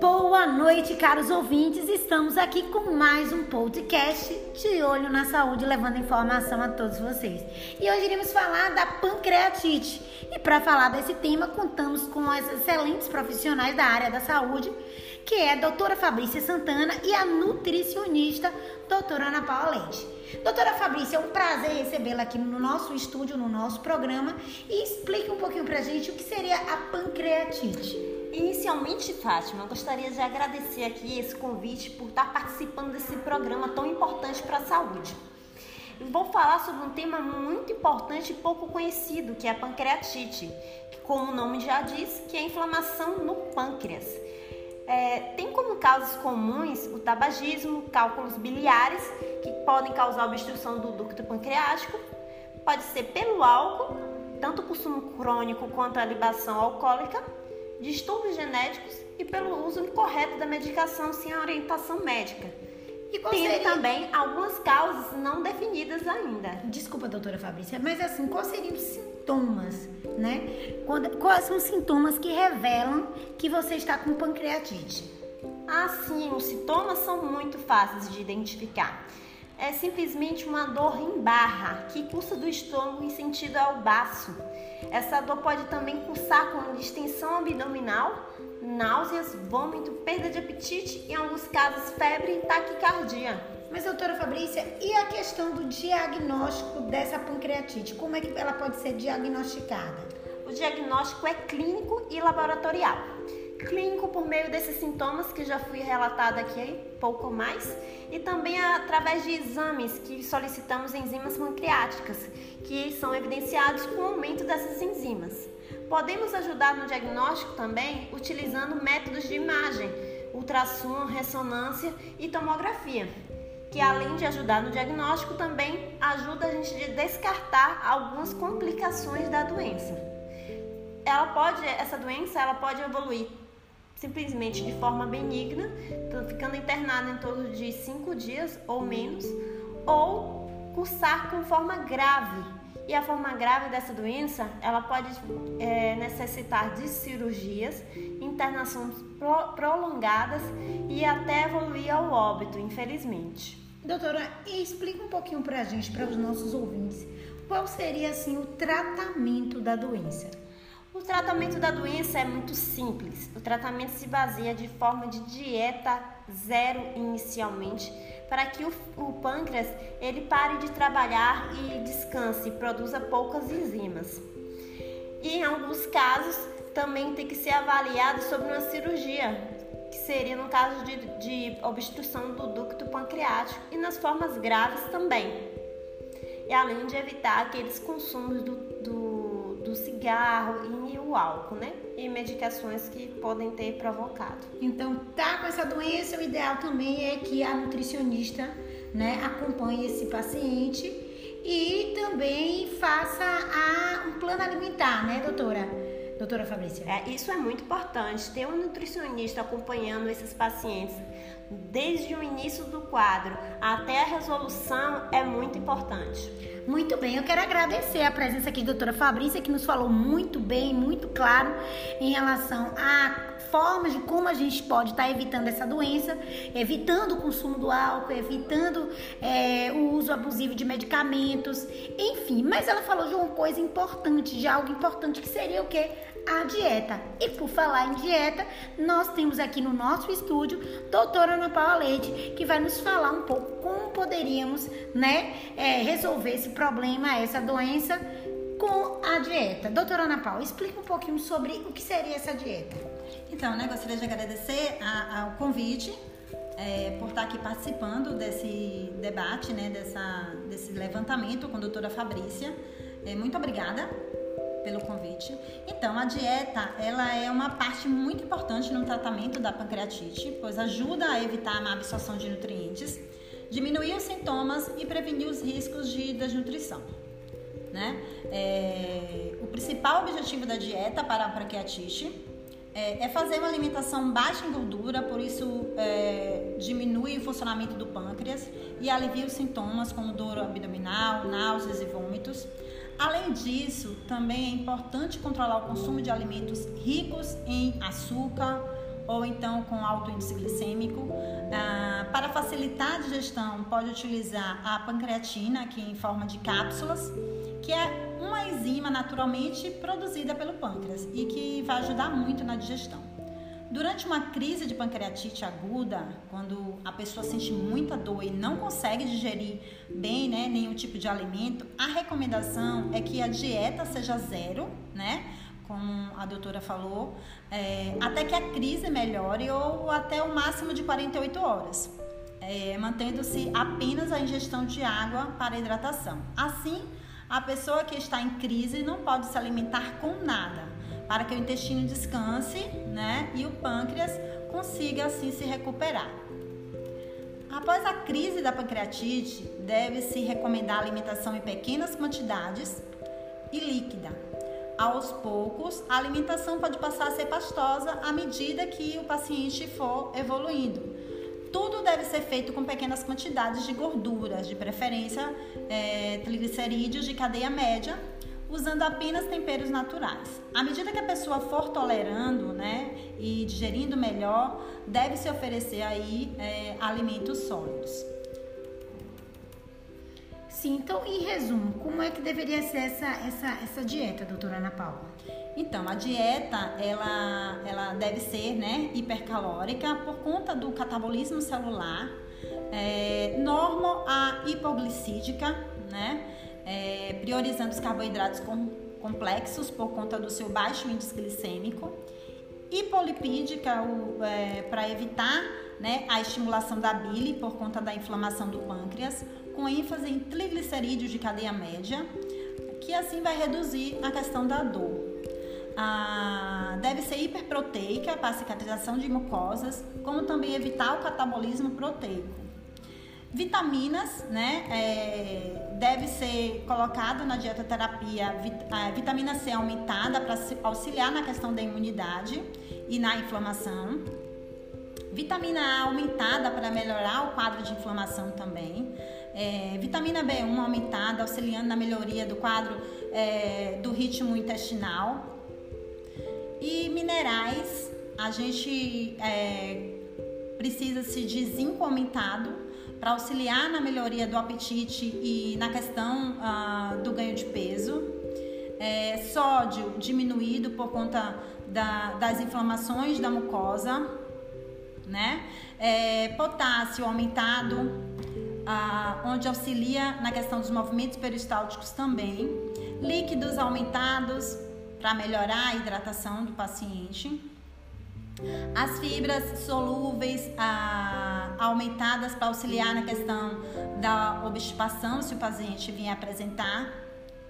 Boa noite, caros ouvintes. Estamos aqui com mais um podcast de Olho na Saúde, levando informação a todos vocês. E hoje iremos falar da pancreatite. E para falar desse tema, contamos com as excelentes profissionais da área da saúde, que é a doutora Fabrícia Santana e a nutricionista doutora Ana Paula Leite. Doutora Fabrícia, é um prazer recebê-la aqui no nosso estúdio, no nosso programa, e explique um pouquinho pra gente o que seria a pancreatite. Inicialmente, Fátima, eu gostaria de agradecer aqui esse convite por estar participando desse programa tão importante para a saúde. Vou falar sobre um tema muito importante e pouco conhecido, que é a pancreatite, que, como o nome já diz, que é a inflamação no pâncreas. É, tem como causas comuns o tabagismo, cálculos biliares, que podem causar obstrução do ducto pancreático, pode ser pelo álcool, tanto o consumo crônico quanto a libação alcoólica, distúrbios genéticos e pelo uso incorreto da medicação sem orientação médica. E tem seria... também algumas causas não definidas ainda. Desculpa, doutora Fabrícia, mas assim, quais seriam os sintomas, né? Quais são os sintomas que revelam que você está com pancreatite? Ah, sim, os sintomas são muito fáceis de identificar. É simplesmente uma dor em barra que cursa do estômago em sentido ao baço essa dor pode também cursar com distensão abdominal, náuseas, vômito, perda de apetite e, em alguns casos, febre e taquicardia. Mas, doutora Fabrícia, e a questão do diagnóstico dessa pancreatite? Como é que ela pode ser diagnosticada? O diagnóstico é clínico e laboratorial clínico por meio desses sintomas que já fui relatada aqui, pouco mais, e também através de exames que solicitamos enzimas pancreáticas, que são evidenciados com o aumento dessas enzimas. Podemos ajudar no diagnóstico também utilizando métodos de imagem, ultrassom, ressonância e tomografia, que além de ajudar no diagnóstico também ajuda a gente a descartar algumas complicações da doença. Ela pode, essa doença, ela pode evoluir simplesmente de forma benigna, ficando internado em torno de cinco dias ou menos, ou cursar com forma grave. E a forma grave dessa doença, ela pode é, necessitar de cirurgias, internações pro, prolongadas e até evoluir ao óbito, infelizmente. Doutora, explica um pouquinho para a gente, para os nossos ouvintes, qual seria assim o tratamento da doença? O tratamento da doença é muito simples. O tratamento se baseia de forma de dieta zero inicialmente, para que o, o pâncreas ele pare de trabalhar e descanse, produza poucas enzimas. E em alguns casos também tem que ser avaliado sobre uma cirurgia, que seria no caso de, de obstrução do ducto pancreático e nas formas graves também. E além de evitar aqueles consumos do, do, cigarro e o álcool, né? E medicações que podem ter provocado. Então, tá com essa doença, o ideal também é que a nutricionista, né, acompanhe esse paciente e também faça a, um plano alimentar, né, doutora? Doutora Fabrícia. É, isso é muito importante, ter um nutricionista acompanhando esses pacientes desde o início do quadro até a resolução é muito importante. Muito bem, eu quero agradecer a presença aqui da doutora Fabrícia, que nos falou muito bem, muito claro em relação a formas de como a gente pode estar evitando essa doença, evitando o consumo do álcool, evitando é, o uso abusivo de medicamentos, enfim. Mas ela falou de uma coisa importante, de algo importante que seria o quê? A dieta. E por falar em dieta, nós temos aqui no nosso estúdio doutora Ana Paula Leite, que vai nos falar um pouco como poderíamos né, é, resolver esse problema, essa doença com a dieta. Doutora Ana Paula, explica um pouquinho sobre o que seria essa dieta. Então, né, gostaria de agradecer ao convite é, por estar aqui participando desse debate, né, dessa, desse levantamento com a doutora Fabrícia. É, muito obrigada pelo convite. Então, a dieta, ela é uma parte muito importante no tratamento da pancreatite, pois ajuda a evitar a má absorção de nutrientes, diminuir os sintomas e prevenir os riscos de desnutrição. Né? É, o principal objetivo da dieta para a pancreatite é, é, fazer uma alimentação baixa em gordura, por isso é, diminui o funcionamento do pâncreas e alivia os sintomas como dor abdominal, náuseas e vômitos Além disso, também é importante controlar o consumo de alimentos ricos em açúcar ou então com alto índice glicêmico. Ah, para facilitar a digestão, pode utilizar a pancreatina, que é em forma de cápsulas, que é uma enzima naturalmente produzida pelo pâncreas e que vai ajudar muito na digestão. Durante uma crise de pancreatite aguda, quando a pessoa sente muita dor e não consegue digerir bem né, nenhum tipo de alimento, a recomendação é que a dieta seja zero, né? Como a doutora falou, é, até que a crise melhore ou até o máximo de 48 horas, é, mantendo-se apenas a ingestão de água para hidratação. Assim, a pessoa que está em crise não pode se alimentar com nada para que o intestino descanse né, e o pâncreas consiga assim se recuperar. Após a crise da pancreatite, deve-se recomendar alimentação em pequenas quantidades e líquida. Aos poucos, a alimentação pode passar a ser pastosa à medida que o paciente for evoluindo. Tudo deve ser feito com pequenas quantidades de gorduras, de preferência é, triglicerídeos de cadeia média, usando apenas temperos naturais. À medida que a pessoa for tolerando, né, e digerindo melhor, deve se oferecer aí é, alimentos sólidos. Sim, então, em resumo, como é que deveria ser essa, essa, essa dieta, doutora Ana Paula? Então, a dieta, ela, ela deve ser, né, hipercalórica por conta do catabolismo celular, é, normo a hipoglicídica, né, é, priorizando os carboidratos com, complexos por conta do seu baixo índice glicêmico, hipolipídica é, para evitar né, a estimulação da bile por conta da inflamação do pâncreas, com ênfase em triglicerídeos de cadeia média, que assim vai reduzir a questão da dor. Ah, deve ser hiperproteica para cicatrização de mucosas, como também evitar o catabolismo proteico. Vitaminas, né? É, deve ser colocado na dieta terapia a vitamina C aumentada para auxiliar na questão da imunidade e na inflamação. Vitamina A aumentada para melhorar o quadro de inflamação também. É, vitamina B1 aumentada, auxiliando na melhoria do quadro é, do ritmo intestinal. E minerais, a gente é, precisa-se de zinco aumentado para auxiliar na melhoria do apetite e na questão ah, do ganho de peso. É, sódio diminuído por conta da, das inflamações da mucosa, né? É, potássio aumentado, ah, onde auxilia na questão dos movimentos peristálticos também. Líquidos aumentados para melhorar a hidratação do paciente. As fibras solúveis ah, aumentadas para auxiliar na questão da obstipação, se o paciente vier apresentar,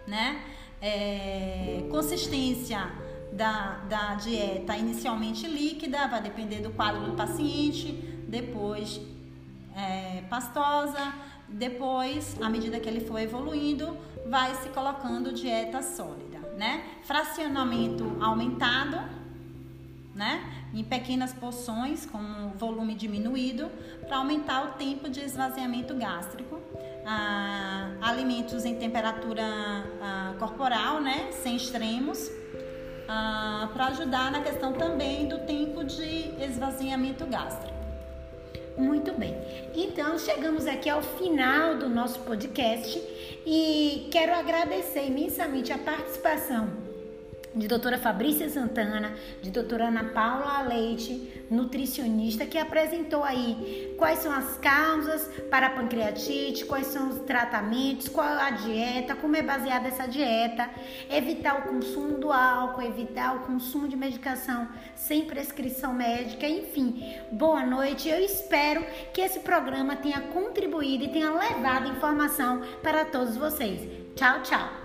né? É, consistência da, da dieta inicialmente líquida, vai depender do quadro do paciente, depois é, pastosa, depois, à medida que ele for evoluindo, vai se colocando dieta sólida, né? Fracionamento aumentado, né? em pequenas porções, com volume diminuído, para aumentar o tempo de esvaziamento gástrico. Ah, alimentos em temperatura ah, corporal, né, sem extremos, ah, para ajudar na questão também do tempo de esvaziamento gástrico. Muito bem. Então, chegamos aqui ao final do nosso podcast e quero agradecer imensamente a participação de doutora Fabrícia Santana, de doutora Ana Paula Leite, nutricionista, que apresentou aí quais são as causas para a pancreatite, quais são os tratamentos, qual a dieta, como é baseada essa dieta, evitar o consumo do álcool, evitar o consumo de medicação sem prescrição médica, enfim. Boa noite, eu espero que esse programa tenha contribuído e tenha levado informação para todos vocês. Tchau, tchau.